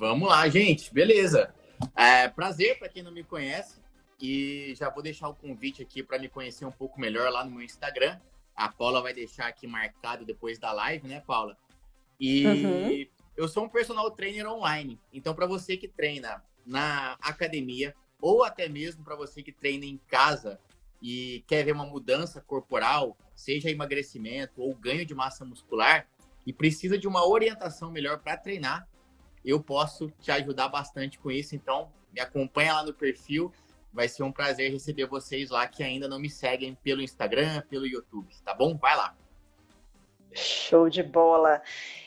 Vamos lá, gente. Beleza. É, prazer para quem não me conhece. E já vou deixar o convite aqui para me conhecer um pouco melhor lá no meu Instagram. A Paula vai deixar aqui marcado depois da live, né, Paula? E uhum. eu sou um personal trainer online. Então, para você que treina na academia ou até mesmo para você que treina em casa e quer ver uma mudança corporal, seja emagrecimento ou ganho de massa muscular, e precisa de uma orientação melhor para treinar, eu posso te ajudar bastante com isso. Então, me acompanha lá no perfil. Vai ser um prazer receber vocês lá que ainda não me seguem pelo Instagram, pelo YouTube, tá bom? Vai lá. Show de bola.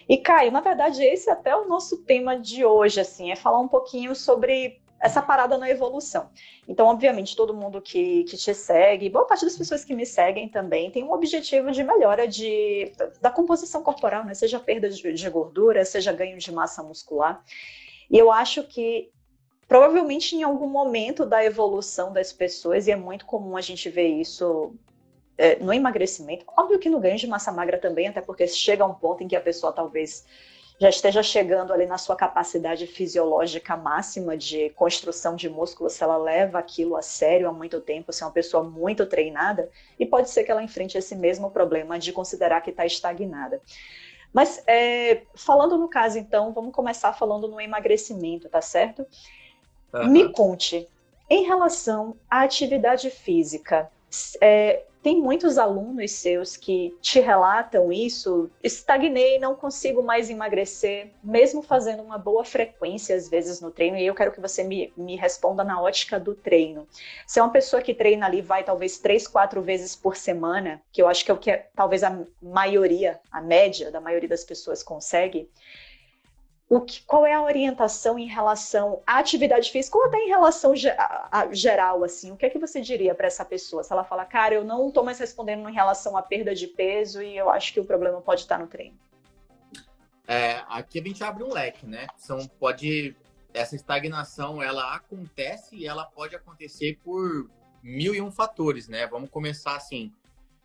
E Caio, na verdade, esse é até o nosso tema de hoje, assim, é falar um pouquinho sobre essa parada na evolução. Então, obviamente, todo mundo que, que te segue, boa parte das pessoas que me seguem também, tem um objetivo de melhora de, da composição corporal, né? Seja perda de, de gordura, seja ganho de massa muscular. E eu acho que provavelmente em algum momento da evolução das pessoas, e é muito comum a gente ver isso é, no emagrecimento, óbvio que no ganho de massa magra também, até porque chega um ponto em que a pessoa talvez já esteja chegando ali na sua capacidade fisiológica máxima de construção de músculo, se ela leva aquilo a sério há muito tempo, se é uma pessoa muito treinada, e pode ser que ela enfrente esse mesmo problema de considerar que está estagnada. Mas é, falando no caso, então, vamos começar falando no emagrecimento, tá certo? Uhum. Me conte, em relação à atividade física, é, tem muitos alunos seus que te relatam isso, estagnei, não consigo mais emagrecer, mesmo fazendo uma boa frequência às vezes no treino, e eu quero que você me, me responda na ótica do treino. Se é uma pessoa que treina ali, vai talvez três, quatro vezes por semana, que eu acho que é o que é, talvez a maioria, a média da maioria das pessoas consegue, o que, qual é a orientação em relação à atividade física ou até em relação a, a, geral, assim? O que é que você diria para essa pessoa? Se ela fala, cara, eu não estou mais respondendo em relação à perda de peso e eu acho que o problema pode estar no treino. É, aqui a gente abre um leque, né? São, pode, essa estagnação, ela acontece e ela pode acontecer por mil e um fatores, né? Vamos começar assim.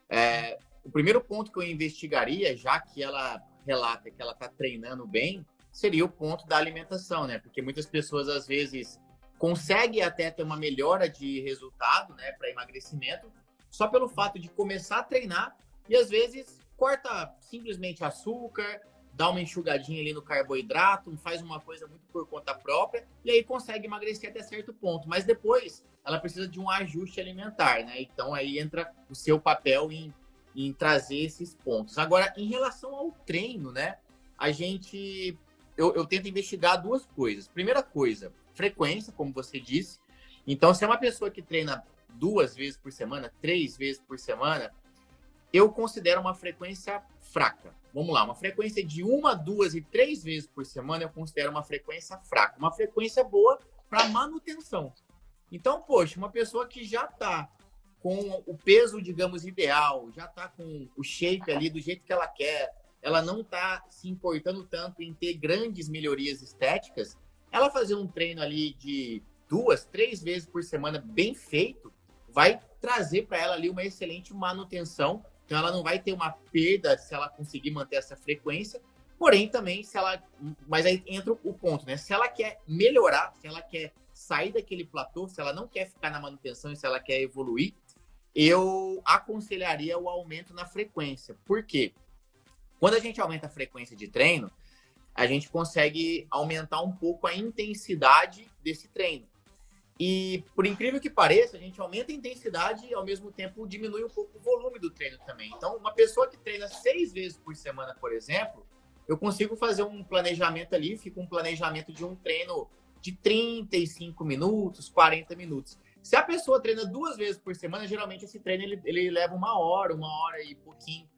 É, o primeiro ponto que eu investigaria, já que ela relata que ela está treinando bem, seria o ponto da alimentação, né? Porque muitas pessoas às vezes conseguem até ter uma melhora de resultado, né, para emagrecimento, só pelo fato de começar a treinar e às vezes corta simplesmente açúcar, dá uma enxugadinha ali no carboidrato, faz uma coisa muito por conta própria e aí consegue emagrecer até certo ponto, mas depois ela precisa de um ajuste alimentar, né? Então aí entra o seu papel em, em trazer esses pontos. Agora, em relação ao treino, né? A gente eu, eu tento investigar duas coisas. Primeira coisa, frequência, como você disse. Então, se é uma pessoa que treina duas vezes por semana, três vezes por semana, eu considero uma frequência fraca. Vamos lá, uma frequência de uma, duas e três vezes por semana eu considero uma frequência fraca. Uma frequência boa para manutenção. Então, poxa, uma pessoa que já está com o peso, digamos, ideal, já está com o shape ali do jeito que ela quer, ela não está se importando tanto em ter grandes melhorias estéticas, ela fazer um treino ali de duas, três vezes por semana bem feito, vai trazer para ela ali uma excelente manutenção. Então ela não vai ter uma perda se ela conseguir manter essa frequência. Porém, também, se ela. Mas aí entra o ponto, né? Se ela quer melhorar, se ela quer sair daquele platô, se ela não quer ficar na manutenção e se ela quer evoluir, eu aconselharia o aumento na frequência. Por quê? Quando a gente aumenta a frequência de treino, a gente consegue aumentar um pouco a intensidade desse treino. E, por incrível que pareça, a gente aumenta a intensidade e, ao mesmo tempo, diminui um pouco o volume do treino também. Então, uma pessoa que treina seis vezes por semana, por exemplo, eu consigo fazer um planejamento ali, fica um planejamento de um treino de 35 minutos, 40 minutos. Se a pessoa treina duas vezes por semana, geralmente esse treino ele, ele leva uma hora, uma hora e pouquinho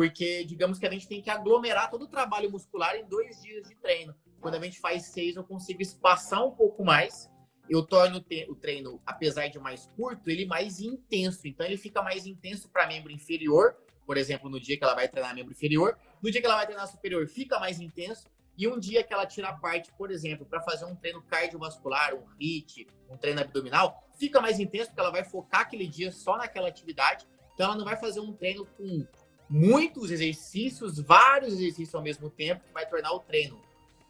porque digamos que a gente tem que aglomerar todo o trabalho muscular em dois dias de treino. Quando a gente faz seis, eu consigo espaçar um pouco mais. Eu torno o treino, apesar de mais curto, ele mais intenso. Então, ele fica mais intenso para membro inferior, por exemplo, no dia que ela vai treinar membro inferior. No dia que ela vai treinar superior, fica mais intenso. E um dia que ela tira parte, por exemplo, para fazer um treino cardiovascular, um HIIT, um treino abdominal, fica mais intenso porque ela vai focar aquele dia só naquela atividade. Então, ela não vai fazer um treino com muitos exercícios, vários exercícios ao mesmo tempo, que vai tornar o treino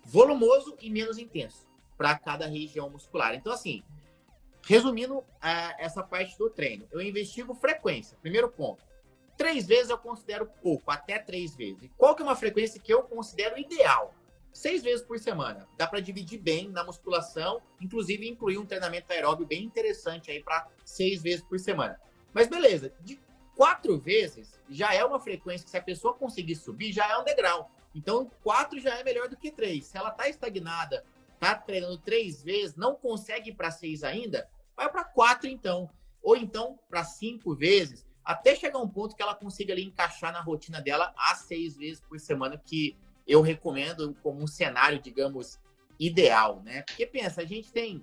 volumoso e menos intenso para cada região muscular. Então, assim, resumindo essa parte do treino, eu investigo frequência. Primeiro ponto. Três vezes eu considero pouco, até três vezes. Qual que é uma frequência que eu considero ideal? Seis vezes por semana. Dá para dividir bem na musculação, inclusive incluir um treinamento aeróbio bem interessante aí para seis vezes por semana. Mas beleza, de quatro vezes já é uma frequência que se a pessoa conseguir subir, já é um degrau. Então, quatro já é melhor do que três. Se ela está estagnada, está treinando três vezes, não consegue ir para seis ainda, vai para quatro então. Ou então para cinco vezes, até chegar um ponto que ela consiga ali encaixar na rotina dela a seis vezes por semana, que eu recomendo como um cenário, digamos, ideal, né? Porque pensa, a gente tem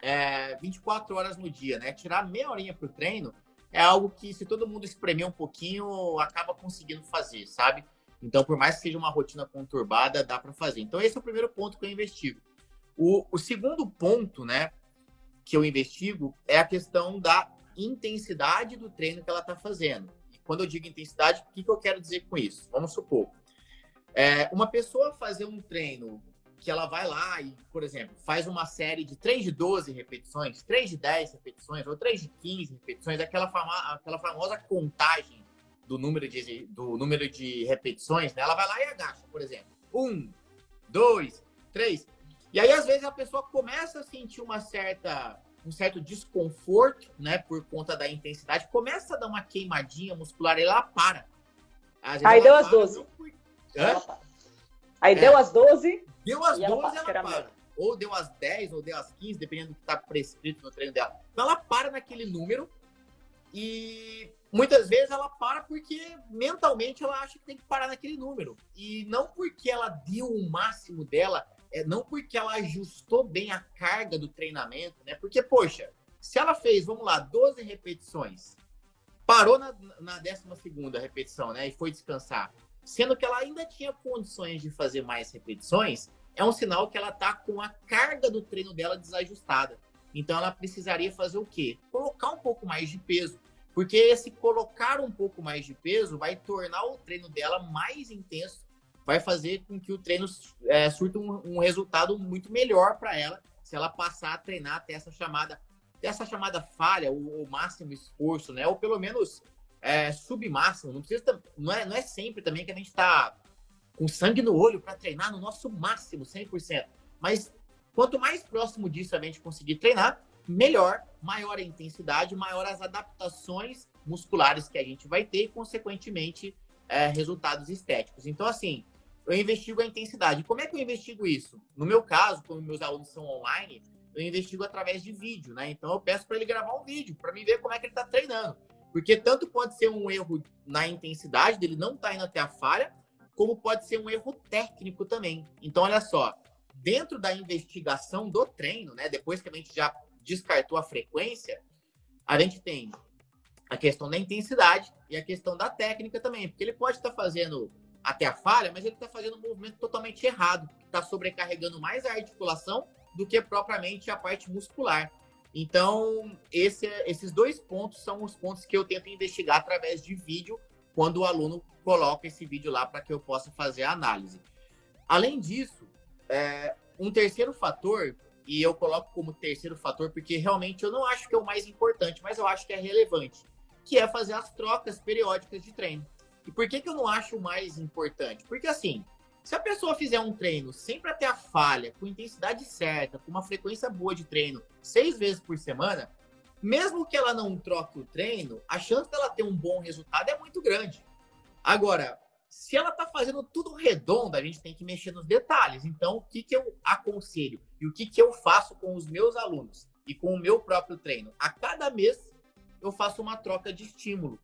é, 24 horas no dia, né? Tirar meia horinha para o treino é algo que, se todo mundo espremer um pouquinho, acaba conseguindo fazer, sabe? Então, por mais que seja uma rotina conturbada, dá para fazer. Então, esse é o primeiro ponto que eu investigo. O, o segundo ponto, né, que eu investigo é a questão da intensidade do treino que ela está fazendo. E quando eu digo intensidade, o que, que eu quero dizer com isso? Vamos supor, é, uma pessoa fazer um treino que ela vai lá e, por exemplo, faz uma série de 3 de 12 repetições, 3 de 10 repetições, ou 3 de 15 repetições, aquela, fama, aquela famosa contagem do número de, do número de repetições, né? Ela vai lá e agacha, por exemplo. Um, dois, três. E aí, às vezes, a pessoa começa a sentir uma certa, um certo desconforto, né? Por conta da intensidade, começa a dar uma queimadinha muscular e ela para. Aí deu as 12. Por... Aí é. deu as 12. Deu as 12 ela, ela para. Ou deu as 10, ou deu as 15, dependendo do que está prescrito no treino dela. Então ela para naquele número e muitas vezes ela para porque mentalmente ela acha que tem que parar naquele número. E não porque ela deu o máximo dela, é não porque ela ajustou bem a carga do treinamento, né? Porque, poxa, se ela fez, vamos lá, 12 repetições, parou na, na 12 repetição, né? E foi descansar, sendo que ela ainda tinha condições de fazer mais repetições, é um sinal que ela tá com a carga do treino dela desajustada. Então ela precisaria fazer o quê? Colocar um pouco mais de peso. Porque esse colocar um pouco mais de peso vai tornar o treino dela mais intenso, vai fazer com que o treino é, surta um, um resultado muito melhor para ela se ela passar a treinar até essa chamada, essa chamada falha, o, o máximo esforço, né? Ou pelo menos é, submáximo. Não precisa, não é, não é sempre também que a gente está com sangue no olho para treinar no nosso máximo, 100%. Mas quanto mais próximo disso a gente conseguir treinar, melhor, maior a intensidade, maior as adaptações musculares que a gente vai ter e, consequentemente, é, resultados estéticos. Então, assim, eu investigo a intensidade. Como é que eu investigo isso? No meu caso, como meus alunos são online, eu investigo através de vídeo, né? Então, eu peço para ele gravar um vídeo, para me ver como é que ele está treinando. Porque tanto pode ser um erro na intensidade, dele não estar tá indo até a falha, como pode ser um erro técnico também. Então, olha só, dentro da investigação do treino, né? Depois que a gente já descartou a frequência, a gente tem a questão da intensidade e a questão da técnica também, porque ele pode estar fazendo até a falha, mas ele está fazendo um movimento totalmente errado, está sobrecarregando mais a articulação do que propriamente a parte muscular. Então, esse, esses dois pontos são os pontos que eu tento investigar através de vídeo, quando o aluno coloca esse vídeo lá para que eu possa fazer a análise. Além disso, é, um terceiro fator e eu coloco como terceiro fator porque realmente eu não acho que é o mais importante, mas eu acho que é relevante, que é fazer as trocas periódicas de treino. E por que, que eu não acho mais importante? Porque assim, se a pessoa fizer um treino sempre até a falha, com intensidade certa, com uma frequência boa de treino, seis vezes por semana, mesmo que ela não troque o treino, a chance dela ter um bom resultado é muito grande. Agora, se ela está fazendo tudo redondo, a gente tem que mexer nos detalhes. Então, o que, que eu aconselho e o que, que eu faço com os meus alunos e com o meu próprio treino? A cada mês eu faço uma troca de estímulo.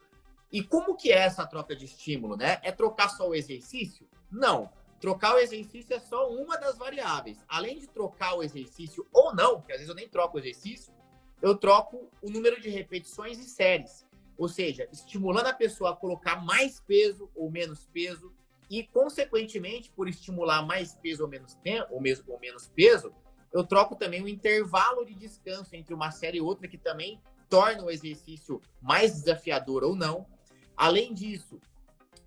E como que é essa troca de estímulo, né? É trocar só o exercício? Não. Trocar o exercício é só uma das variáveis. Além de trocar o exercício ou não, que às vezes eu nem troco o exercício, eu troco o número de repetições e séries. Ou seja, estimulando a pessoa a colocar mais peso ou menos peso e, consequentemente, por estimular mais peso ou menos tempo, ou, mesmo, ou menos peso, eu troco também o intervalo de descanso entre uma série e outra, que também torna o exercício mais desafiador ou não. Além disso,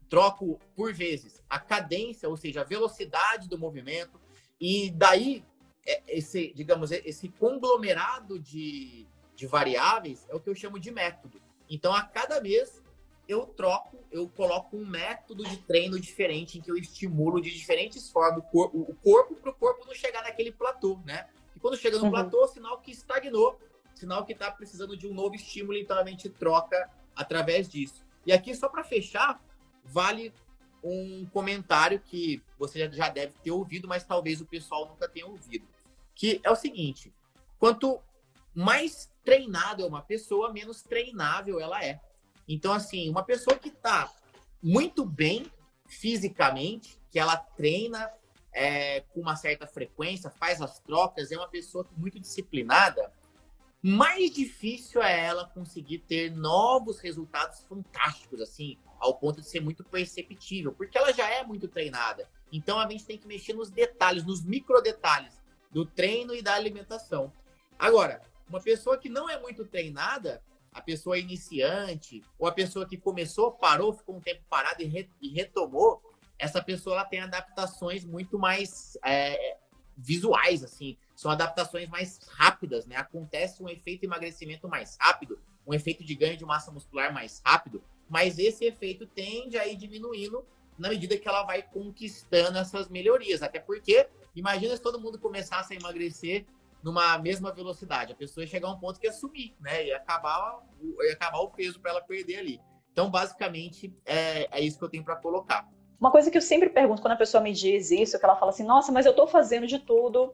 troco, por vezes, a cadência, ou seja, a velocidade do movimento. E daí, é, esse, digamos, esse conglomerado de, de variáveis é o que eu chamo de método. Então, a cada mês, eu troco, eu coloco um método de treino diferente em que eu estimulo de diferentes formas o, cor o corpo para o corpo não chegar naquele platô, né? E quando chega no uhum. platô, sinal que estagnou, sinal que está precisando de um novo estímulo, então a gente troca através disso. E aqui, só para fechar, vale um comentário que você já deve ter ouvido, mas talvez o pessoal nunca tenha ouvido. Que é o seguinte: quanto mais treinado é uma pessoa, menos treinável ela é. Então, assim, uma pessoa que está muito bem fisicamente, que ela treina é, com uma certa frequência, faz as trocas, é uma pessoa muito disciplinada, mais difícil é ela conseguir ter novos resultados fantásticos, assim, ao ponto de ser muito perceptível, porque ela já é muito treinada. Então a gente tem que mexer nos detalhes, nos micro detalhes do treino e da alimentação. Agora, uma pessoa que não é muito treinada, a pessoa iniciante, ou a pessoa que começou, parou, ficou um tempo parado e, re, e retomou, essa pessoa ela tem adaptações muito mais é, visuais, assim. São adaptações mais rápidas, né? Acontece um efeito emagrecimento mais rápido, um efeito de ganho de massa muscular mais rápido, mas esse efeito tende a ir diminuindo na medida que ela vai conquistando essas melhorias. Até porque, imagina se todo mundo começasse a emagrecer numa mesma velocidade. A pessoa ia chegar a um ponto que ia sumir, né? Ia acabar, ia acabar o peso para ela perder ali. Então, basicamente, é, é isso que eu tenho para colocar. Uma coisa que eu sempre pergunto quando a pessoa me diz isso, que ela fala assim, nossa, mas eu estou fazendo de tudo,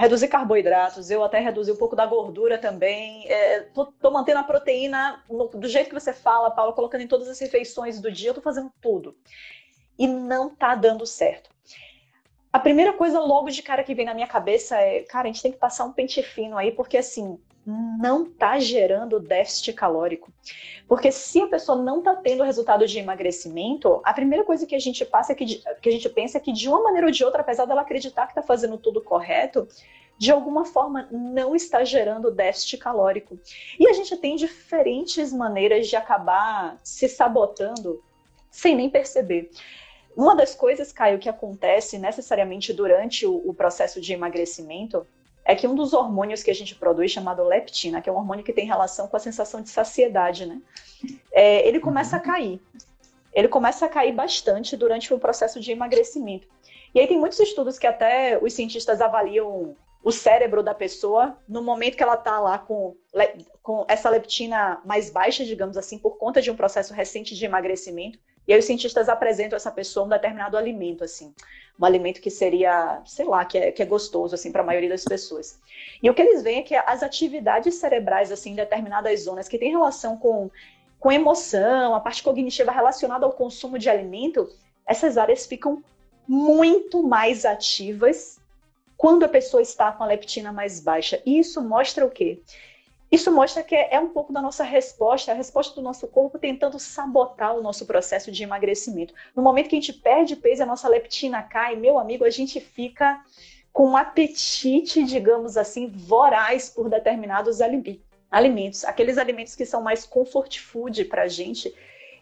reduzir carboidratos, eu até reduzi um pouco da gordura também, é, tô, tô, mantendo a proteína do jeito que você fala, Paulo, colocando em todas as refeições do dia, eu tô fazendo tudo. E não tá dando certo. A primeira coisa logo de cara que vem na minha cabeça é, cara, a gente tem que passar um pente fino aí, porque assim, não está gerando déficit calórico. Porque se a pessoa não está tendo resultado de emagrecimento, a primeira coisa que a gente passa é que, que a gente pensa é que de uma maneira ou de outra, apesar dela acreditar que está fazendo tudo correto, de alguma forma não está gerando déficit calórico. E a gente tem diferentes maneiras de acabar se sabotando sem nem perceber. Uma das coisas, Caio, que acontece necessariamente durante o, o processo de emagrecimento é que um dos hormônios que a gente produz, chamado leptina, que é um hormônio que tem relação com a sensação de saciedade, né? É, ele começa a cair. Ele começa a cair bastante durante o processo de emagrecimento. E aí tem muitos estudos que até os cientistas avaliam o cérebro da pessoa no momento que ela está lá com, com essa leptina mais baixa, digamos assim, por conta de um processo recente de emagrecimento. E aí os cientistas apresentam essa pessoa um determinado alimento, assim, um alimento que seria, sei lá, que é, que é gostoso, assim, para a maioria das pessoas. E o que eles veem é que as atividades cerebrais, assim, em determinadas zonas que têm relação com, com emoção, a parte cognitiva relacionada ao consumo de alimento, essas áreas ficam muito mais ativas quando a pessoa está com a leptina mais baixa. E isso mostra o quê? Isso mostra que é um pouco da nossa resposta, a resposta do nosso corpo tentando sabotar o nosso processo de emagrecimento. No momento que a gente perde peso, a nossa leptina cai, meu amigo, a gente fica com um apetite, digamos assim, voraz por determinados alimentos. Aqueles alimentos que são mais comfort food para a gente,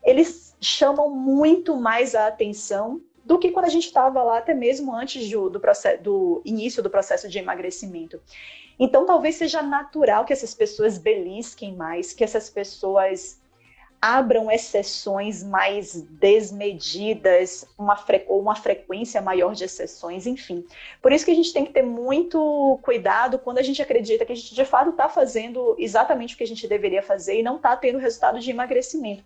eles chamam muito mais a atenção do que quando a gente estava lá, até mesmo antes do, do, do início do processo de emagrecimento. Então, talvez seja natural que essas pessoas belisquem mais, que essas pessoas abram exceções mais desmedidas, uma, fre uma frequência maior de exceções, enfim. Por isso que a gente tem que ter muito cuidado quando a gente acredita que a gente de fato está fazendo exatamente o que a gente deveria fazer e não está tendo resultado de emagrecimento.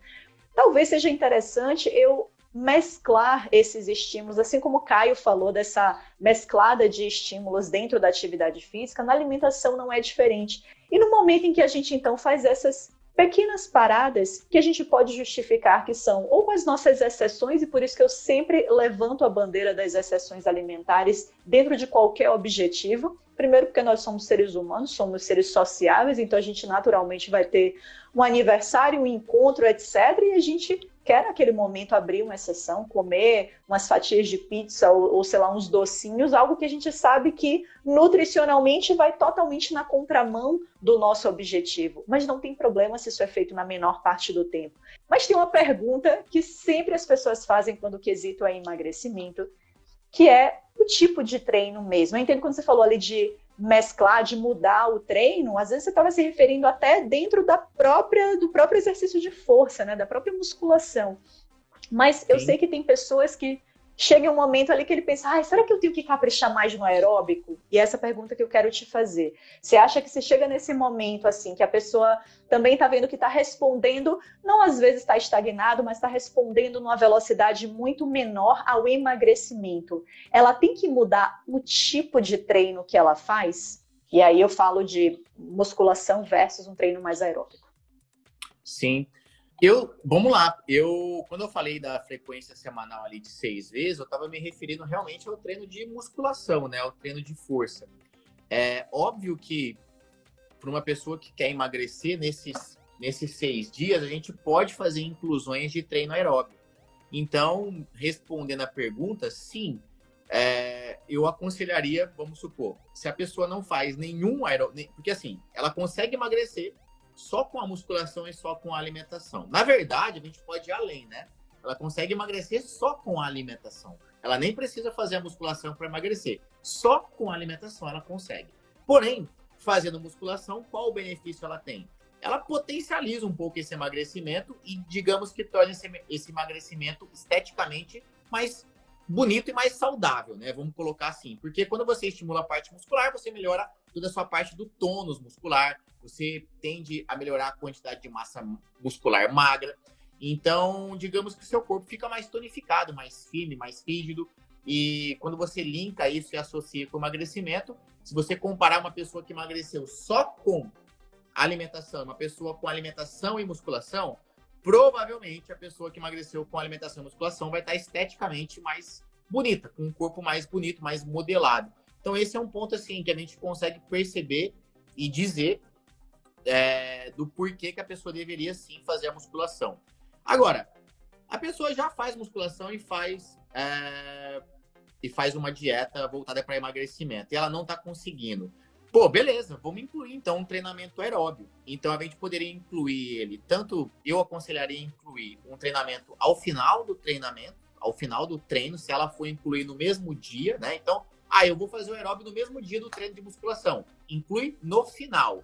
Talvez seja interessante eu mesclar esses estímulos, assim como o Caio falou dessa mesclada de estímulos dentro da atividade física, na alimentação não é diferente. E no momento em que a gente então faz essas pequenas paradas que a gente pode justificar que são ou as nossas exceções, e por isso que eu sempre levanto a bandeira das exceções alimentares dentro de qualquer objetivo. Primeiro, porque nós somos seres humanos, somos seres sociáveis, então a gente naturalmente vai ter um aniversário, um encontro, etc. E a gente quer naquele momento abrir uma exceção, comer umas fatias de pizza ou, ou, sei lá, uns docinhos, algo que a gente sabe que nutricionalmente vai totalmente na contramão do nosso objetivo. Mas não tem problema se isso é feito na menor parte do tempo. Mas tem uma pergunta que sempre as pessoas fazem quando o quesito é emagrecimento, que é o tipo de treino mesmo. Eu entendo quando você falou ali de mesclar, de mudar o treino, às vezes você estava se referindo até dentro da própria do próprio exercício de força, né, da própria musculação. Mas Sim. eu sei que tem pessoas que chega um momento ali que ele pensa, ah, será que eu tenho que caprichar mais no aeróbico? E essa pergunta que eu quero te fazer. Você acha que você chega nesse momento, assim, que a pessoa também está vendo que está respondendo, não às vezes está estagnado, mas está respondendo numa velocidade muito menor ao emagrecimento. Ela tem que mudar o tipo de treino que ela faz? E aí eu falo de musculação versus um treino mais aeróbico. Sim. Eu, vamos lá. Eu, quando eu falei da frequência semanal ali de seis vezes, eu estava me referindo realmente ao treino de musculação, né? Ao treino de força. É óbvio que para uma pessoa que quer emagrecer nesses, nesses seis dias, a gente pode fazer inclusões de treino aeróbio. Então, respondendo a pergunta, sim, é, eu aconselharia, vamos supor, se a pessoa não faz nenhum aeróbio, porque assim, ela consegue emagrecer só com a musculação e só com a alimentação. Na verdade, a gente pode ir além, né? Ela consegue emagrecer só com a alimentação. Ela nem precisa fazer a musculação para emagrecer. Só com a alimentação ela consegue. Porém, fazendo musculação, qual o benefício ela tem? Ela potencializa um pouco esse emagrecimento e, digamos que torna esse, esse emagrecimento esteticamente mais bonito e mais saudável, né? Vamos colocar assim. Porque quando você estimula a parte muscular, você melhora toda a sua parte do tônus muscular, você tende a melhorar a quantidade de massa muscular magra. Então, digamos que o seu corpo fica mais tonificado, mais firme, mais rígido. E quando você linka isso e associa com emagrecimento, se você comparar uma pessoa que emagreceu só com alimentação, uma pessoa com alimentação e musculação, provavelmente a pessoa que emagreceu com alimentação e musculação vai estar esteticamente mais bonita, com um corpo mais bonito, mais modelado. Então esse é um ponto assim que a gente consegue perceber e dizer é, do porquê que a pessoa deveria sim fazer a musculação. Agora, a pessoa já faz musculação e faz é, e faz uma dieta voltada para emagrecimento e ela não está conseguindo. Pô, beleza, vamos incluir então um treinamento aeróbio. Então a gente poderia incluir ele, tanto eu aconselharia incluir um treinamento ao final do treinamento, ao final do treino, se ela for incluir no mesmo dia, né? Então, ah, eu vou fazer o aeróbio no mesmo dia do treino de musculação. Inclui no final.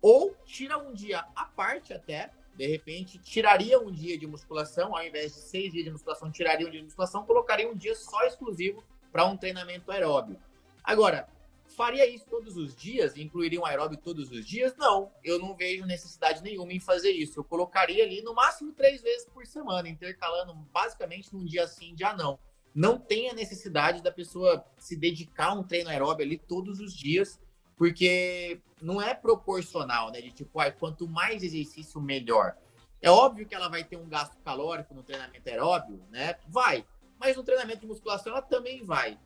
Ou tira um dia à parte até, de repente, tiraria um dia de musculação, ao invés de seis dias de musculação, tiraria um dia de musculação, colocaria um dia só exclusivo para um treinamento aeróbio. Agora, Faria isso todos os dias? Incluiria um aeróbio todos os dias? Não, eu não vejo necessidade nenhuma em fazer isso. Eu colocaria ali no máximo três vezes por semana, intercalando basicamente num dia sim, dia não. Não tem a necessidade da pessoa se dedicar a um treino aeróbio ali todos os dias, porque não é proporcional, né? De tipo, ah, quanto mais exercício, melhor. É óbvio que ela vai ter um gasto calórico no treinamento aeróbio, né? Vai. Mas no treinamento de musculação ela também vai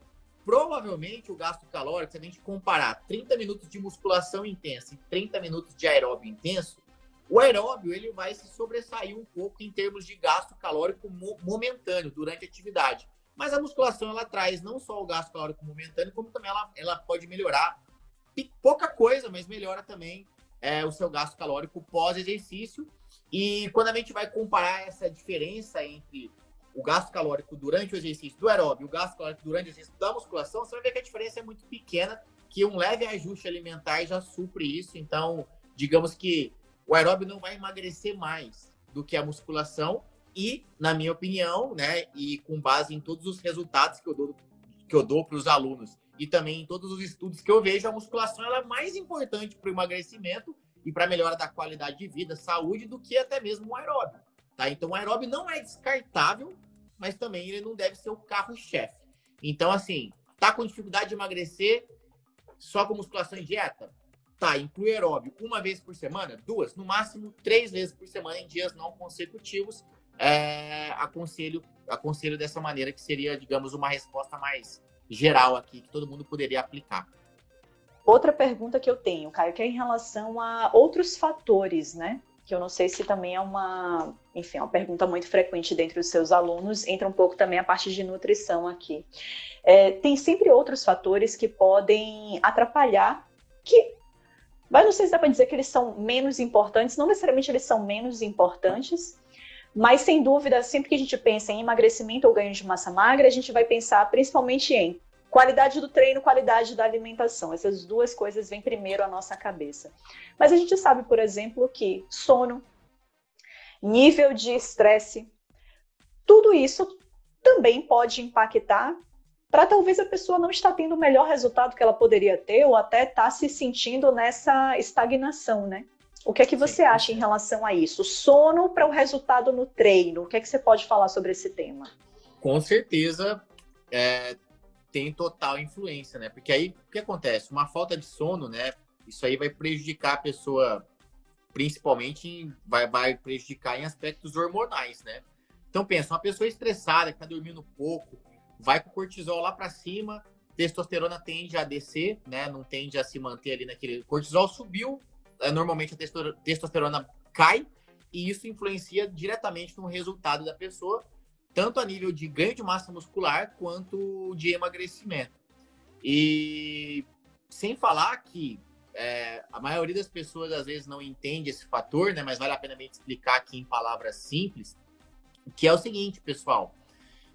provavelmente o gasto calórico, se a gente comparar 30 minutos de musculação intensa e 30 minutos de aeróbio intenso, o aeróbio ele vai se sobressair um pouco em termos de gasto calórico momentâneo durante a atividade. Mas a musculação ela traz não só o gasto calórico momentâneo, como também ela, ela pode melhorar pouca coisa, mas melhora também é, o seu gasto calórico pós-exercício. E quando a gente vai comparar essa diferença entre o gasto calórico durante o exercício do aeróbio e o gasto calórico durante o exercício da musculação, você vai ver que a diferença é muito pequena, que um leve ajuste alimentar já supre isso. Então, digamos que o aeróbio não vai emagrecer mais do que a musculação e, na minha opinião, né, e com base em todos os resultados que eu dou que eu dou para os alunos e também em todos os estudos que eu vejo, a musculação ela é mais importante para o emagrecimento e para a melhora da qualidade de vida, saúde, do que até mesmo o aeróbio. Tá? Então, o aeróbio não é descartável, mas também ele não deve ser o carro-chefe. Então, assim, tá com dificuldade de emagrecer só com musculação e dieta? Tá, inclui aeróbio uma vez por semana, duas, no máximo três vezes por semana em dias não consecutivos. É, aconselho, aconselho dessa maneira, que seria, digamos, uma resposta mais geral aqui, que todo mundo poderia aplicar. Outra pergunta que eu tenho, Caio, que é em relação a outros fatores, né? que eu não sei se também é uma, enfim, é uma pergunta muito frequente dentro dos seus alunos, entra um pouco também a parte de nutrição aqui. É, tem sempre outros fatores que podem atrapalhar, que, mas não sei se dá para dizer que eles são menos importantes, não necessariamente eles são menos importantes, mas sem dúvida, sempre que a gente pensa em emagrecimento ou ganho de massa magra, a gente vai pensar principalmente em qualidade do treino, qualidade da alimentação. Essas duas coisas vêm primeiro à nossa cabeça. Mas a gente sabe, por exemplo, que sono, nível de estresse, tudo isso também pode impactar para talvez a pessoa não estar tendo o melhor resultado que ela poderia ter ou até estar tá se sentindo nessa estagnação, né? O que é que você acha em relação a isso? Sono para o resultado no treino. O que é que você pode falar sobre esse tema? Com certeza é, tem total influência, né? Porque aí o que acontece? Uma falta de sono, né? Isso aí vai prejudicar a pessoa, principalmente vai, vai prejudicar em aspectos hormonais, né? Então pensa, uma pessoa estressada, que está dormindo pouco, vai com o cortisol lá para cima, testosterona tende a descer, né? Não tende a se manter ali naquele. cortisol subiu, normalmente a testosterona cai, e isso influencia diretamente no resultado da pessoa, tanto a nível de ganho de massa muscular quanto de emagrecimento. E sem falar que é, a maioria das pessoas às vezes não entende esse fator, né? Mas vale a pena gente explicar aqui em palavras simples, que é o seguinte, pessoal.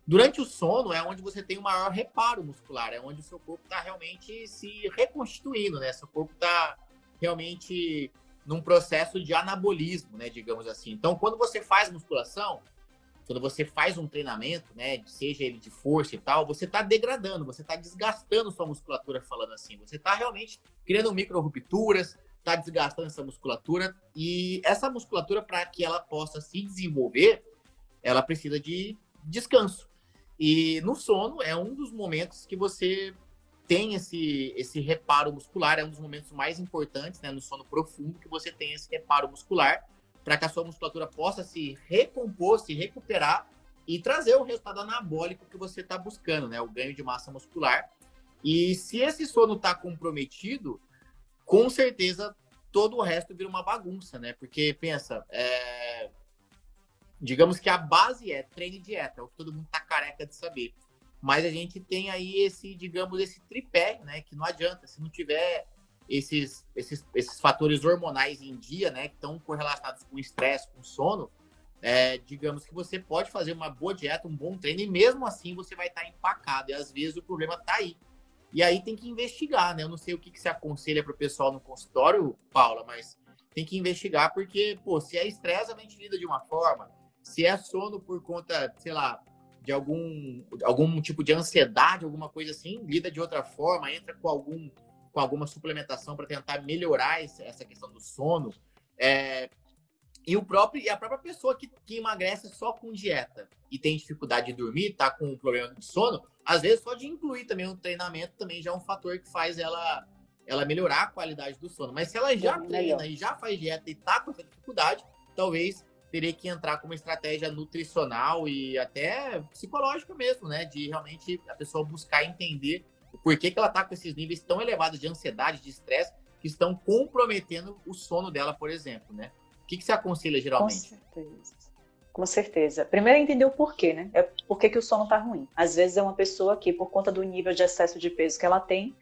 Durante o sono é onde você tem o maior reparo muscular, é onde o seu corpo está realmente se reconstituindo, né? Seu corpo está realmente num processo de anabolismo, né? Digamos assim. Então, quando você faz musculação, quando você faz um treinamento, né? Seja ele de força e tal, você está degradando, você está desgastando sua musculatura, falando assim. Você está realmente criando micro rupturas, está desgastando essa musculatura e essa musculatura para que ela possa se desenvolver, ela precisa de descanso. E no sono é um dos momentos que você tem esse, esse reparo muscular, é um dos momentos mais importantes, né, no sono profundo, que você tem esse reparo muscular, para que a sua musculatura possa se recompor, se recuperar e trazer o resultado anabólico que você está buscando, né, o ganho de massa muscular. E se esse sono está comprometido, com certeza todo o resto vira uma bagunça, né? Porque pensa, é, digamos que a base é treino e dieta, é o que todo mundo tá careca de saber. Mas a gente tem aí esse, digamos, esse tripé, né? Que não adianta, se não tiver esses, esses, esses fatores hormonais em dia, né? Que estão correlacionados com estresse, com sono, é, digamos que você pode fazer uma boa dieta, um bom treino, e mesmo assim você vai estar tá empacado. E às vezes o problema tá aí. E aí tem que investigar, né? Eu não sei o que, que você aconselha para o pessoal no consultório, Paula, mas tem que investigar, porque, pô, se é estresse, a gente lida de uma forma se é sono por conta, sei lá, de algum, algum tipo de ansiedade, alguma coisa assim, lida de outra forma, entra com algum com alguma suplementação para tentar melhorar essa questão do sono. É, e o próprio e a própria pessoa que, que emagrece só com dieta e tem dificuldade de dormir, tá com um problema de sono, às vezes só de incluir também um treinamento também já é um fator que faz ela ela melhorar a qualidade do sono. Mas se ela já é treina e já faz dieta e tá com essa dificuldade, talvez teria que entrar com uma estratégia nutricional e até psicológica mesmo, né? De realmente a pessoa buscar entender o porquê que ela está com esses níveis tão elevados de ansiedade, de estresse, que estão comprometendo o sono dela, por exemplo, né? O que, que você aconselha geralmente? Com certeza. Com certeza. Primeiro é entender o porquê, né? É por que, que o sono tá ruim. Às vezes é uma pessoa que, por conta do nível de excesso de peso que ela tem,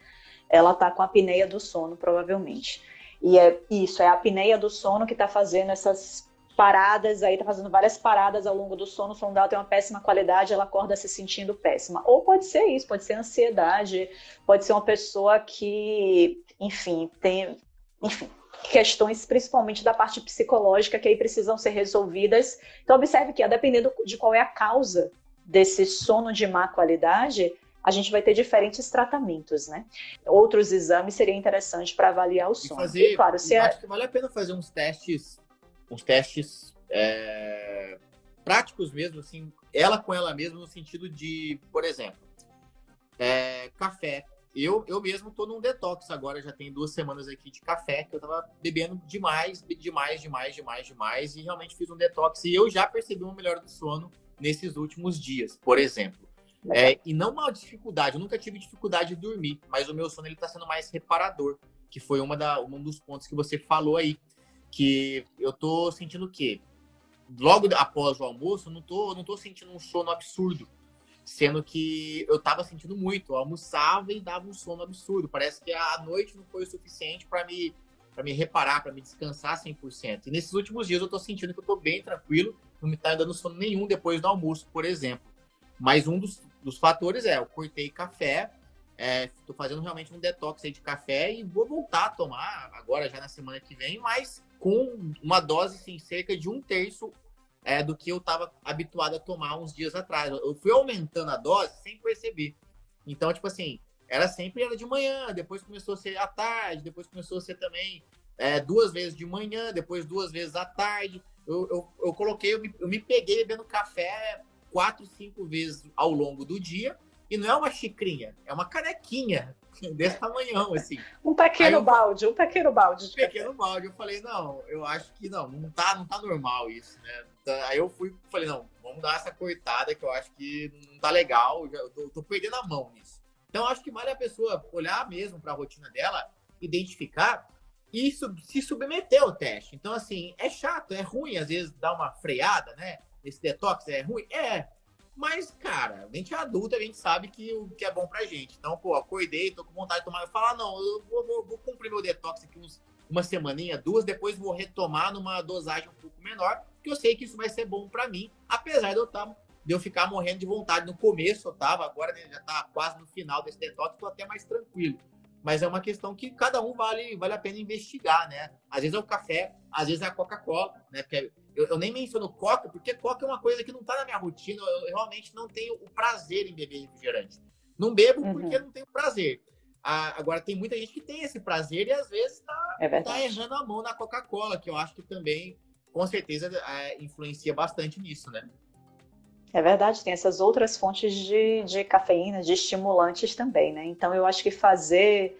ela tá com a apneia do sono, provavelmente. E é isso, é a apneia do sono que está fazendo essas paradas, aí tá fazendo várias paradas ao longo do sono, o sono dela tem uma péssima qualidade, ela acorda se sentindo péssima. Ou pode ser isso, pode ser ansiedade, pode ser uma pessoa que, enfim, tem, enfim, questões principalmente da parte psicológica que aí precisam ser resolvidas. Então observe que, dependendo de qual é a causa desse sono de má qualidade, a gente vai ter diferentes tratamentos, né? Outros exames seria interessante para avaliar o sono. E, fazer, e claro, se é... acho que vale a pena fazer uns testes uns testes é, práticos mesmo, assim, ela com ela mesma, no sentido de, por exemplo, é, café. Eu, eu mesmo tô num detox agora, já tem duas semanas aqui de café, que eu tava bebendo demais, demais, demais, demais, demais, e realmente fiz um detox. E eu já percebi uma melhora do sono nesses últimos dias, por exemplo. É, e não uma dificuldade, eu nunca tive dificuldade de dormir, mas o meu sono ele tá sendo mais reparador, que foi uma da, um dos pontos que você falou aí que eu tô sentindo o quê? Logo após o almoço, não tô, não tô sentindo um sono absurdo. Sendo que eu tava sentindo muito. Eu almoçava e dava um sono absurdo. Parece que a noite não foi o suficiente para me, pra me reparar, para me descansar 100%. E nesses últimos dias eu tô sentindo que eu tô bem tranquilo. Não me tá dando sono nenhum depois do almoço, por exemplo. Mas um dos, dos fatores é, eu cortei café, Estou é, fazendo realmente um detox aí de café e vou voltar a tomar agora já na semana que vem, mas com uma dose assim, cerca de um terço é, do que eu estava habituado a tomar uns dias atrás. Eu fui aumentando a dose sem perceber. Então, tipo assim, era sempre era de manhã, depois começou a ser à tarde, depois começou a ser também é, duas vezes de manhã, depois duas vezes à tarde. Eu, eu, eu coloquei, eu me, eu me peguei bebendo café quatro, cinco vezes ao longo do dia. E não é uma xicrinha, é uma canequinha desse tamanhão, assim. Um pequeno eu, balde, um pequeno balde. Um pequeno balde. Eu falei, não, eu acho que não, não tá, não tá normal isso, né? Então, aí eu fui, falei, não, vamos dar essa cortada que eu acho que não tá legal, eu tô, tô perdendo a mão nisso. Então, acho que vale a pessoa olhar mesmo para a rotina dela, identificar e sub, se submeter ao teste. Então, assim, é chato, é ruim, às vezes, dar uma freada, né? Esse detox é ruim? É, mas, cara, a gente é adulto, a gente sabe que o que é bom pra gente. Então, pô, acordei, tô com vontade de tomar. Eu falo, ah, não, eu vou, vou, vou, cumprir meu detox aqui uns, uma semaninha, duas, depois vou retomar numa dosagem um pouco menor, porque eu sei que isso vai ser bom para mim, apesar de eu, tá, de eu ficar morrendo de vontade no começo, eu tava, agora né, já tá quase no final desse detox, tô até mais tranquilo. Mas é uma questão que cada um vale, vale a pena investigar, né? Às vezes é o café, às vezes é a Coca-Cola, né? Porque eu, eu, nem menciono Coca, porque Coca é uma coisa que não tá na minha rotina, eu, eu realmente não tenho o prazer em beber refrigerante. Não bebo uhum. porque não tenho prazer. Ah, agora, tem muita gente que tem esse prazer e às vezes tá, é tá errando a mão na Coca-Cola, que eu acho que também, com certeza, é, influencia bastante nisso, né? É verdade, tem essas outras fontes de, de cafeína, de estimulantes também, né? Então eu acho que fazer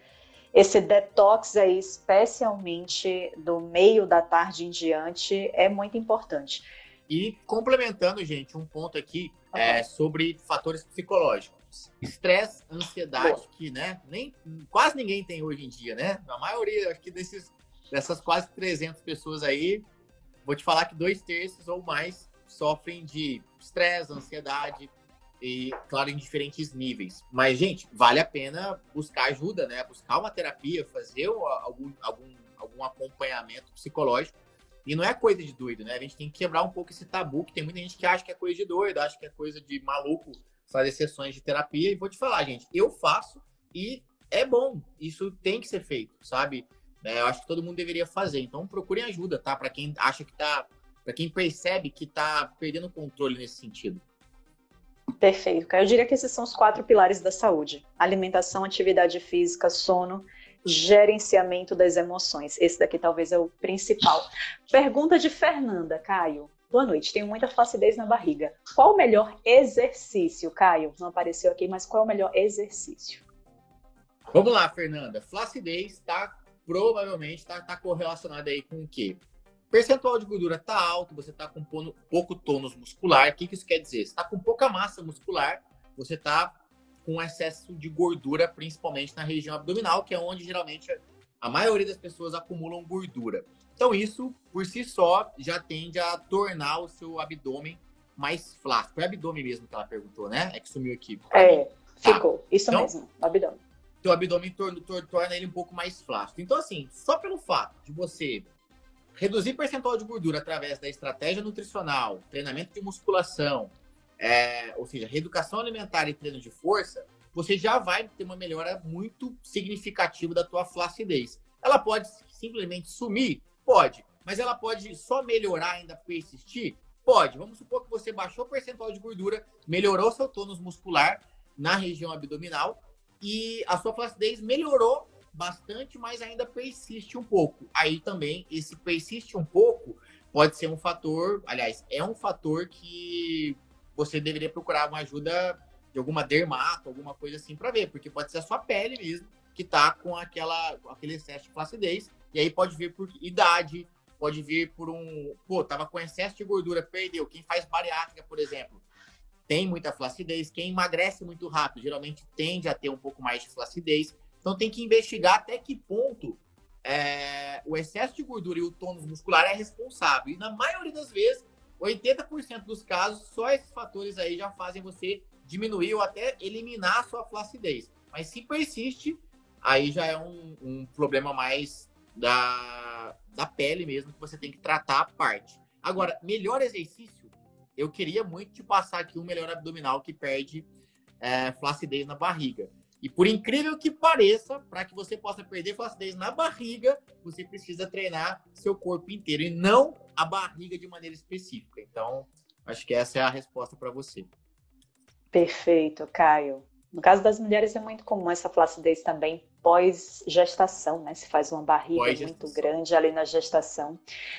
esse detox aí, especialmente do meio da tarde em diante, é muito importante. E complementando, gente, um ponto aqui é sobre fatores psicológicos. Estresse, ansiedade, Boa. que né, nem, quase ninguém tem hoje em dia, né? A maioria, acho que desses, dessas quase 300 pessoas aí, vou te falar que dois terços ou mais sofrem de estresse, ansiedade e, claro, em diferentes níveis. Mas, gente, vale a pena buscar ajuda, né? Buscar uma terapia, fazer algum, algum, algum acompanhamento psicológico. E não é coisa de doido, né? A gente tem que quebrar um pouco esse tabu, que tem muita gente que acha que é coisa de doido, acha que é coisa de maluco fazer sessões de terapia. E vou te falar, gente, eu faço e é bom. Isso tem que ser feito, sabe? É, eu acho que todo mundo deveria fazer. Então procurem ajuda, tá? Para quem acha que tá para quem percebe que está perdendo controle nesse sentido? Perfeito, Eu diria que esses são os quatro pilares da saúde: alimentação, atividade física, sono, gerenciamento das emoções. Esse daqui talvez é o principal. Pergunta de Fernanda, Caio. Boa noite, tenho muita flacidez na barriga. Qual o melhor exercício, Caio? Não apareceu aqui, mas qual é o melhor exercício? Vamos lá, Fernanda. Flacidez está provavelmente está tá correlacionada aí com o quê? Percentual de gordura está alto, você está com pouco tônus muscular. O que, que isso quer dizer? Você está com pouca massa muscular, você está com excesso de gordura, principalmente na região abdominal, que é onde geralmente a maioria das pessoas acumulam gordura. Então, isso por si só já tende a tornar o seu abdômen mais flácido. Foi abdômen mesmo que ela perguntou, né? É que sumiu aqui. É, tá. ficou. Isso então, mesmo, abdômen. Seu abdômen torna, torna ele um pouco mais flácido. Então, assim, só pelo fato de você reduzir percentual de gordura através da estratégia nutricional, treinamento de musculação, é, ou seja, reeducação alimentar e treino de força, você já vai ter uma melhora muito significativa da tua flacidez. Ela pode simplesmente sumir? Pode. Mas ela pode só melhorar, ainda persistir? Pode. Vamos supor que você baixou o percentual de gordura, melhorou seu tônus muscular na região abdominal e a sua flacidez melhorou bastante, mas ainda persiste um pouco. Aí também, esse persiste um pouco pode ser um fator, aliás, é um fator que você deveria procurar uma ajuda de alguma dermato, alguma coisa assim para ver, porque pode ser a sua pele mesmo que tá com aquela aquele excesso de flacidez, e aí pode vir por idade, pode vir por um, pô, tava com excesso de gordura, perdeu. Quem faz bariátrica, por exemplo, tem muita flacidez, quem emagrece muito rápido, geralmente tende a ter um pouco mais de flacidez. Então tem que investigar até que ponto é, o excesso de gordura e o tônus muscular é responsável. E na maioria das vezes, 80% dos casos, só esses fatores aí já fazem você diminuir ou até eliminar a sua flacidez. Mas se persiste, aí já é um, um problema mais da, da pele mesmo, que você tem que tratar a parte. Agora, melhor exercício, eu queria muito te passar aqui um melhor abdominal que perde é, flacidez na barriga. E por incrível que pareça, para que você possa perder flacidez na barriga, você precisa treinar seu corpo inteiro e não a barriga de maneira específica. Então, acho que essa é a resposta para você. Perfeito, Caio. No caso das mulheres é muito comum essa flacidez também pós-gestação, né? Se faz uma barriga muito grande ali na gestação.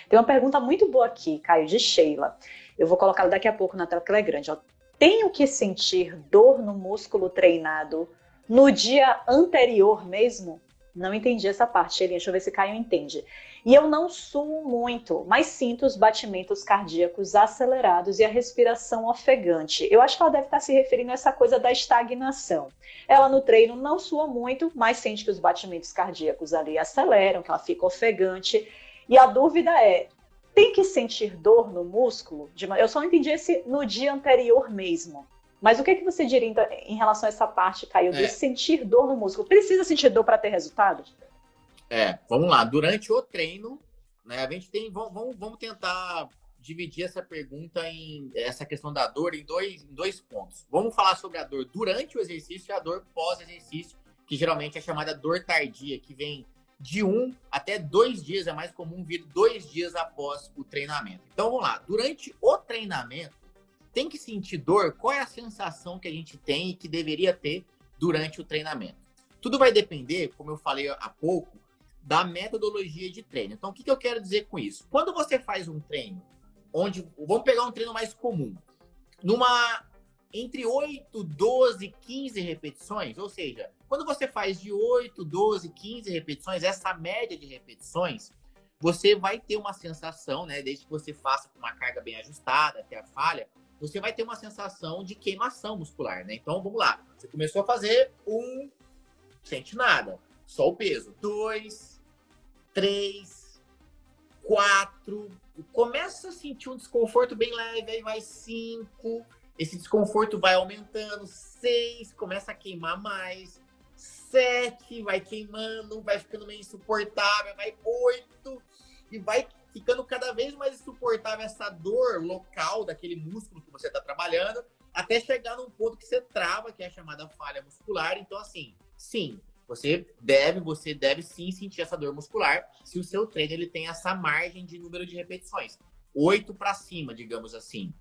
Tem uma pergunta muito boa aqui, Caio, de Sheila. Eu vou colocá-la daqui a pouco na tela, que ela é grande. Ó. Tenho que sentir dor no músculo treinado no dia anterior mesmo? Não entendi essa parte, Sheila. Deixa eu ver se Caio entende. E eu não suo muito, mas sinto os batimentos cardíacos acelerados e a respiração ofegante. Eu acho que ela deve estar se referindo a essa coisa da estagnação. Ela no treino não sua muito, mas sente que os batimentos cardíacos ali aceleram, que ela fica ofegante. E a dúvida é: tem que sentir dor no músculo? Eu só entendi esse no dia anterior mesmo. Mas o que, é que você diria então, em relação a essa parte, Caio, de é. sentir dor no músculo? Precisa sentir dor para ter resultado? É, vamos lá. Durante o treino, né, a gente tem. Vamos, vamos tentar dividir essa pergunta em essa questão da dor em dois, em dois pontos. Vamos falar sobre a dor durante o exercício e a dor pós-exercício, que geralmente é chamada dor tardia, que vem de um até dois dias, é mais comum vir dois dias após o treinamento. Então vamos lá, durante o treinamento, tem que sentir dor? Qual é a sensação que a gente tem e que deveria ter durante o treinamento? Tudo vai depender, como eu falei há pouco, da metodologia de treino. Então, o que, que eu quero dizer com isso? Quando você faz um treino, onde. Vamos pegar um treino mais comum. Numa. Entre 8, 12, 15 repetições, ou seja, quando você faz de 8, 12, 15 repetições, essa média de repetições, você vai ter uma sensação, né? Desde que você faça com uma carga bem ajustada até a falha, você vai ter uma sensação de queimação muscular, né? Então, vamos lá. Você começou a fazer um, sente nada, só o peso. Dois, três, quatro. Começa a sentir um desconforto bem leve, aí vai cinco. Esse desconforto vai aumentando, seis, começa a queimar mais. Sete, vai queimando, vai ficando meio insuportável, vai oito, e vai ficando cada vez mais insuportável essa dor local daquele músculo que você está trabalhando, até chegar num ponto que você trava, que é a chamada falha muscular. Então, assim, sim, você deve, você deve sim sentir essa dor muscular se o seu treino ele tem essa margem de número de repetições, oito para cima, digamos assim.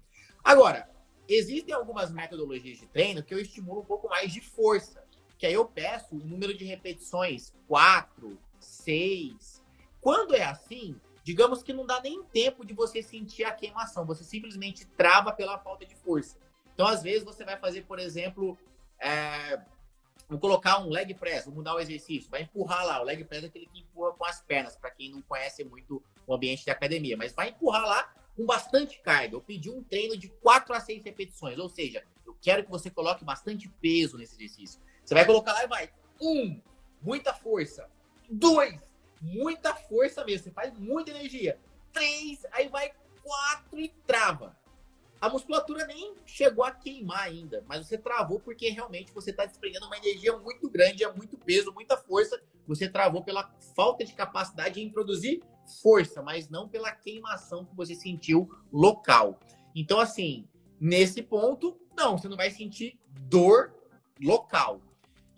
Agora, existem algumas metodologias de treino que eu estimulo um pouco mais de força, que aí eu peço o número de repetições quatro, seis. Quando é assim, digamos que não dá nem tempo de você sentir a queimação, você simplesmente trava pela falta de força. Então, às vezes, você vai fazer, por exemplo, é, Vou colocar um leg press, vou mudar o exercício, vai empurrar lá. O leg press é aquele que empurra com as pernas, para quem não conhece muito o ambiente de academia, mas vai empurrar lá com bastante carga. Eu pedi um treino de 4 a 6 repetições, ou seja, eu quero que você coloque bastante peso nesse exercício. Você vai colocar lá e vai. Um, muita força. Dois, muita força mesmo. Você faz muita energia. Três, aí vai quatro e trava a musculatura nem chegou a queimar ainda, mas você travou porque realmente você está desprendendo uma energia muito grande, é muito peso, muita força. Você travou pela falta de capacidade em produzir força, mas não pela queimação que você sentiu local. Então, assim, nesse ponto, não, você não vai sentir dor local.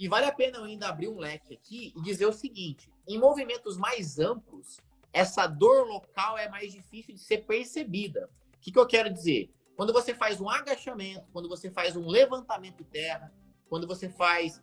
E vale a pena eu ainda abrir um leque aqui e dizer o seguinte: em movimentos mais amplos, essa dor local é mais difícil de ser percebida. O que, que eu quero dizer? Quando você faz um agachamento, quando você faz um levantamento terra, quando você faz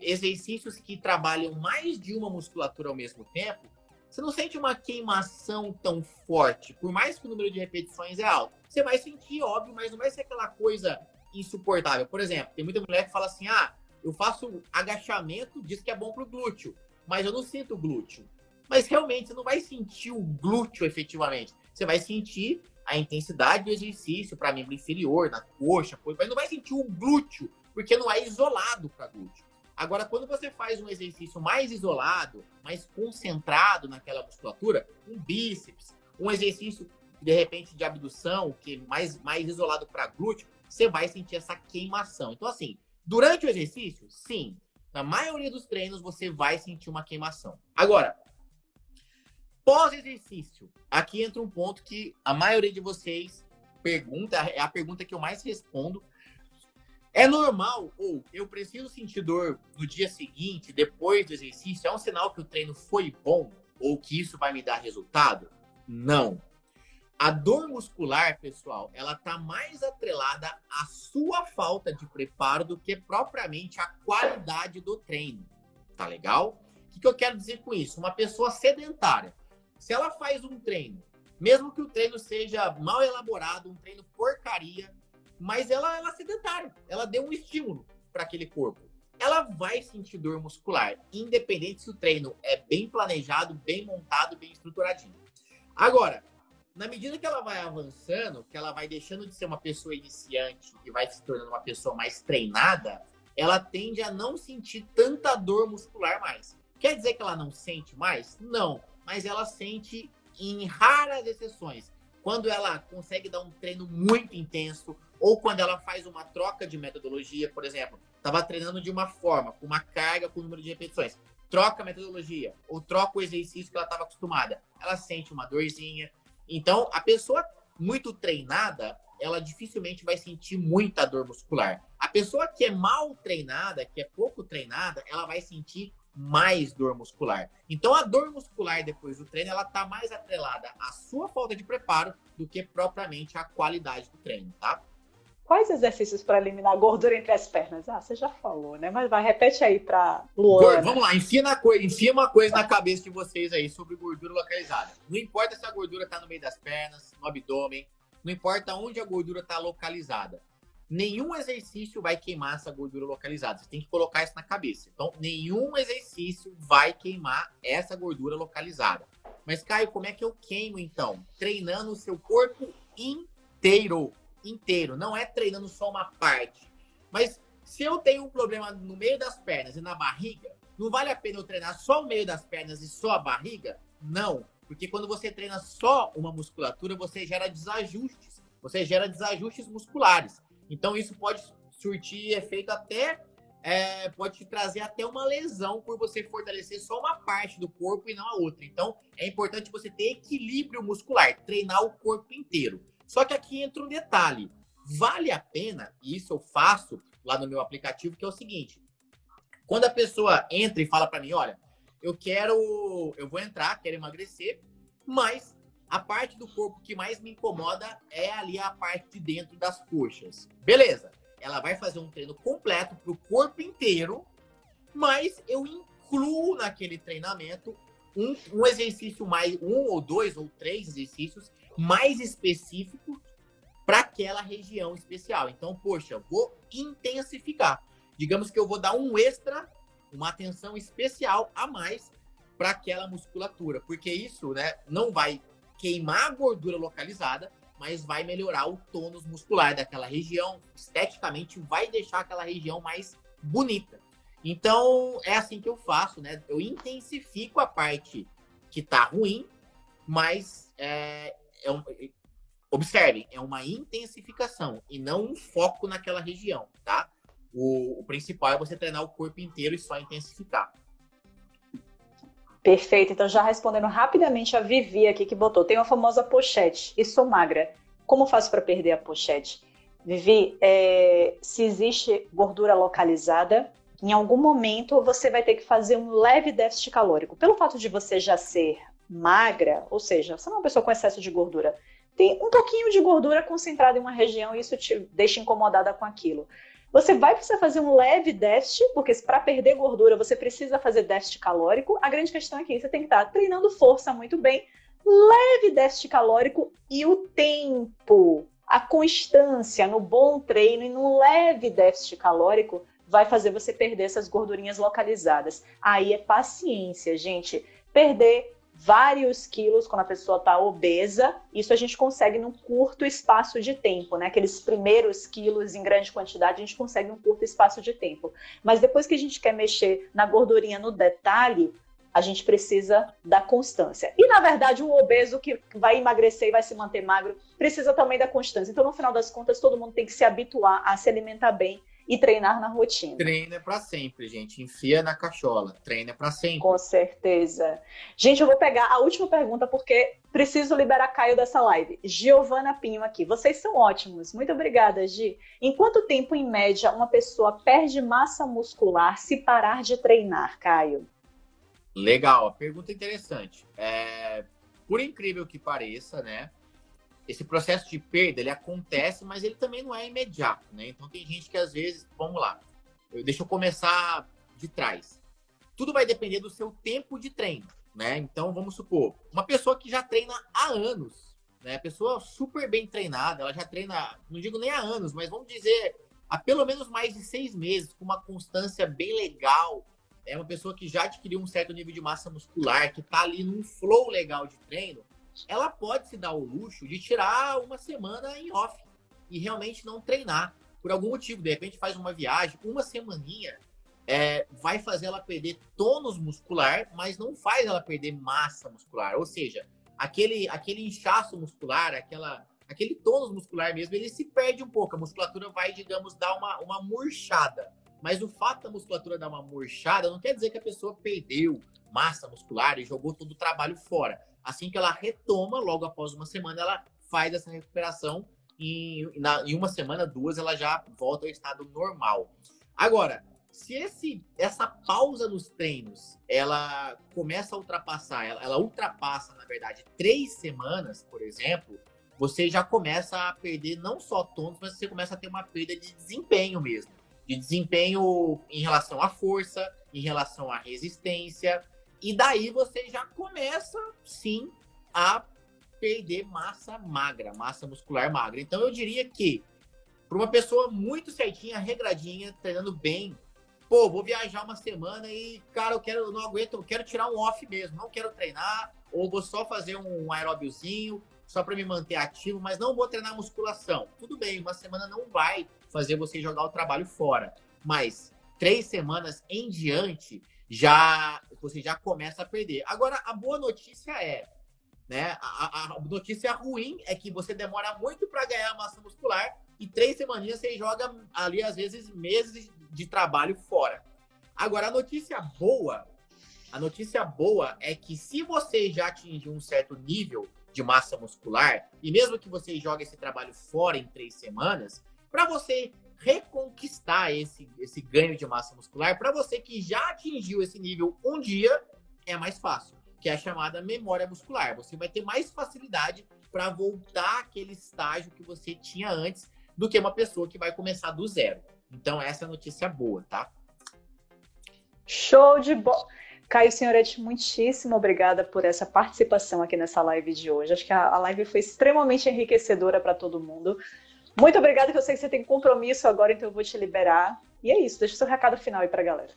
exercícios que trabalham mais de uma musculatura ao mesmo tempo, você não sente uma queimação tão forte, por mais que o número de repetições é alto. Você vai sentir, óbvio, mas não vai ser aquela coisa insuportável. Por exemplo, tem muita mulher que fala assim: ah, eu faço agachamento, diz que é bom pro glúteo, mas eu não sinto glúteo. Mas realmente você não vai sentir o glúteo efetivamente. Você vai sentir a intensidade do exercício para membro inferior, na coxa, mas não vai sentir o glúteo, porque não é isolado para glúteo. Agora, quando você faz um exercício mais isolado, mais concentrado naquela musculatura, um bíceps, um exercício de repente de abdução, que é mais, mais isolado para glúteo, você vai sentir essa queimação. Então, assim, durante o exercício, sim, na maioria dos treinos você vai sentir uma queimação. Agora, Pós-exercício, aqui entra um ponto que a maioria de vocês pergunta, é a pergunta que eu mais respondo. É normal ou eu preciso sentir dor no dia seguinte, depois do exercício? É um sinal que o treino foi bom ou que isso vai me dar resultado? Não. A dor muscular, pessoal, ela tá mais atrelada à sua falta de preparo do que propriamente à qualidade do treino. Tá legal? O que, que eu quero dizer com isso? Uma pessoa sedentária, se ela faz um treino, mesmo que o treino seja mal elaborado, um treino porcaria, mas ela, ela é sedentária, ela deu um estímulo para aquele corpo. Ela vai sentir dor muscular, independente se o treino é bem planejado, bem montado, bem estruturadinho. Agora, na medida que ela vai avançando, que ela vai deixando de ser uma pessoa iniciante e vai se tornando uma pessoa mais treinada, ela tende a não sentir tanta dor muscular mais. Quer dizer que ela não sente mais? Não, mas ela sente em raras exceções. Quando ela consegue dar um treino muito intenso, ou quando ela faz uma troca de metodologia, por exemplo, estava treinando de uma forma, com uma carga, com um número de repetições, troca a metodologia, ou troca o exercício que ela estava acostumada, ela sente uma dorzinha, então, a pessoa muito treinada, ela dificilmente vai sentir muita dor muscular. A pessoa que é mal treinada, que é pouco treinada, ela vai sentir mais dor muscular. Então, a dor muscular depois do treino, ela tá mais atrelada à sua falta de preparo do que propriamente à qualidade do treino, tá? Quais exercícios para eliminar gordura entre as pernas? Ah, você já falou, né? Mas vai, repete aí para Luana. Vamos lá, enfia, na enfia uma coisa na cabeça de vocês aí sobre gordura localizada. Não importa se a gordura está no meio das pernas, no abdômen, não importa onde a gordura está localizada. Nenhum exercício vai queimar essa gordura localizada. Você tem que colocar isso na cabeça. Então, nenhum exercício vai queimar essa gordura localizada. Mas, Caio, como é que eu queimo então? Treinando o seu corpo inteiro inteiro, não é treinando só uma parte. Mas se eu tenho um problema no meio das pernas e na barriga, não vale a pena eu treinar só o meio das pernas e só a barriga? Não, porque quando você treina só uma musculatura, você gera desajustes, você gera desajustes musculares. Então isso pode surtir efeito até é, pode te trazer até uma lesão por você fortalecer só uma parte do corpo e não a outra. Então, é importante você ter equilíbrio muscular, treinar o corpo inteiro. Só que aqui entra um detalhe. Vale a pena, e isso eu faço lá no meu aplicativo, que é o seguinte: quando a pessoa entra e fala para mim, olha, eu quero, eu vou entrar, quero emagrecer, mas a parte do corpo que mais me incomoda é ali a parte de dentro das coxas. Beleza? Ela vai fazer um treino completo para o corpo inteiro, mas eu incluo naquele treinamento um, um exercício mais, um ou dois ou três exercícios mais específico para aquela região especial. Então, poxa, vou intensificar. Digamos que eu vou dar um extra, uma atenção especial a mais para aquela musculatura, porque isso, né, não vai queimar a gordura localizada, mas vai melhorar o tônus muscular daquela região, esteticamente vai deixar aquela região mais bonita. Então, é assim que eu faço, né? Eu intensifico a parte que tá ruim, mas é, é um, observem, é uma intensificação e não um foco naquela região, tá? O, o, principal é você treinar o corpo inteiro e só intensificar. Perfeito. Então, já respondendo rapidamente a Vivi aqui que botou, tem a famosa pochete e sou magra. Como faço para perder a pochete? Vivi, é, se existe gordura localizada, em algum momento você vai ter que fazer um leve déficit calórico. Pelo fato de você já ser magra, ou seja, você é uma pessoa com excesso de gordura, tem um pouquinho de gordura concentrada em uma região e isso te deixa incomodada com aquilo. Você vai precisar fazer um leve déficit, porque para perder gordura você precisa fazer déficit calórico. A grande questão é que você tem que estar treinando força muito bem, leve déficit calórico e o tempo, a constância no bom treino e no leve déficit calórico vai fazer você perder essas gordurinhas localizadas. Aí é paciência, gente. Perder vários quilos quando a pessoa está obesa. Isso a gente consegue num curto espaço de tempo, né? Aqueles primeiros quilos em grande quantidade a gente consegue num curto espaço de tempo. Mas depois que a gente quer mexer na gordurinha no detalhe, a gente precisa da constância. E na verdade, um obeso que vai emagrecer e vai se manter magro precisa também da constância. Então, no final das contas, todo mundo tem que se habituar a se alimentar bem e treinar na rotina. Treina para sempre, gente. Enfia na cachola. Treina para sempre. Com certeza. Gente, eu vou pegar a última pergunta porque preciso liberar Caio dessa live. Giovana Pinho aqui. Vocês são ótimos. Muito obrigada, Gi. Em quanto tempo, em média, uma pessoa perde massa muscular se parar de treinar, Caio? Legal. Pergunta interessante. É... Por incrível que pareça, né? Esse processo de perda ele acontece, mas ele também não é imediato, né? Então tem gente que às vezes, vamos lá, eu, deixa eu começar de trás. Tudo vai depender do seu tempo de treino, né? Então vamos supor, uma pessoa que já treina há anos, né? Pessoa super bem treinada, ela já treina, não digo nem há anos, mas vamos dizer há pelo menos mais de seis meses, com uma constância bem legal. É uma pessoa que já adquiriu um certo nível de massa muscular, que está ali num flow legal de treino ela pode se dar o luxo de tirar uma semana em off e realmente não treinar por algum motivo. De repente faz uma viagem, uma semaninha é, vai fazer ela perder tônus muscular, mas não faz ela perder massa muscular. Ou seja, aquele, aquele inchaço muscular, aquela, aquele tônus muscular mesmo, ele se perde um pouco. A musculatura vai, digamos, dar uma, uma murchada. Mas o fato da musculatura dar uma murchada não quer dizer que a pessoa perdeu massa muscular e jogou todo o trabalho fora. Assim que ela retoma, logo após uma semana, ela faz essa recuperação e na, em uma semana, duas, ela já volta ao estado normal. Agora, se esse, essa pausa nos treinos, ela começa a ultrapassar, ela, ela ultrapassa, na verdade, três semanas, por exemplo, você já começa a perder não só tônus, mas você começa a ter uma perda de desempenho mesmo. De desempenho em relação à força, em relação à resistência, e daí você já começa, sim, a perder massa magra, massa muscular magra. Então eu diria que para uma pessoa muito certinha, regradinha, treinando bem, pô, vou viajar uma semana e, cara, eu quero, não aguento, eu quero tirar um off mesmo, não quero treinar, ou vou só fazer um aeróbiozinho, só para me manter ativo, mas não vou treinar musculação. Tudo bem, uma semana não vai fazer você jogar o trabalho fora, mas três semanas em diante, já você já começa a perder. Agora, a boa notícia é, né? A, a notícia ruim é que você demora muito para ganhar massa muscular e três semaninhas você joga ali, às vezes, meses de trabalho fora. Agora, a notícia boa, a notícia boa é que se você já atingiu um certo nível de massa muscular, e mesmo que você jogue esse trabalho fora em três semanas, para você reconquistar esse, esse ganho de massa muscular, para você que já atingiu esse nível um dia, é mais fácil, que é a chamada memória muscular. Você vai ter mais facilidade para voltar àquele estágio que você tinha antes do que uma pessoa que vai começar do zero. Então, essa é notícia boa, tá? Show de bola! Caio Senhorete, muitíssimo obrigada por essa participação aqui nessa live de hoje. Acho que a live foi extremamente enriquecedora para todo mundo. Muito obrigada, que eu sei que você tem compromisso agora, então eu vou te liberar. E é isso, deixa o seu recado final aí para a galera.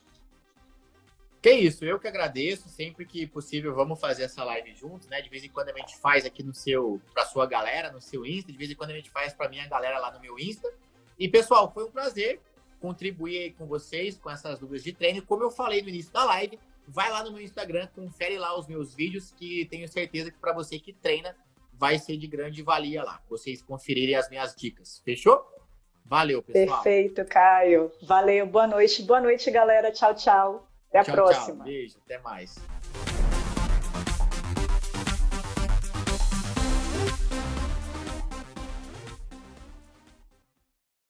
Que isso, eu que agradeço. Sempre que possível, vamos fazer essa live juntos, né? De vez em quando a gente faz aqui no seu, para sua galera, no seu Insta. De vez em quando a gente faz para minha galera lá no meu Insta. E pessoal, foi um prazer contribuir com vocês com essas dúvidas de treino. Como eu falei no início da live, vai lá no meu Instagram, confere lá os meus vídeos, que tenho certeza que para você que treina vai ser de grande valia lá. Vocês conferirem as minhas dicas. Fechou? Valeu, pessoal. Perfeito, Caio. Valeu. Boa noite. Boa noite, galera. Tchau, tchau. Até a tchau, próxima. Tchau. Beijo. Até mais.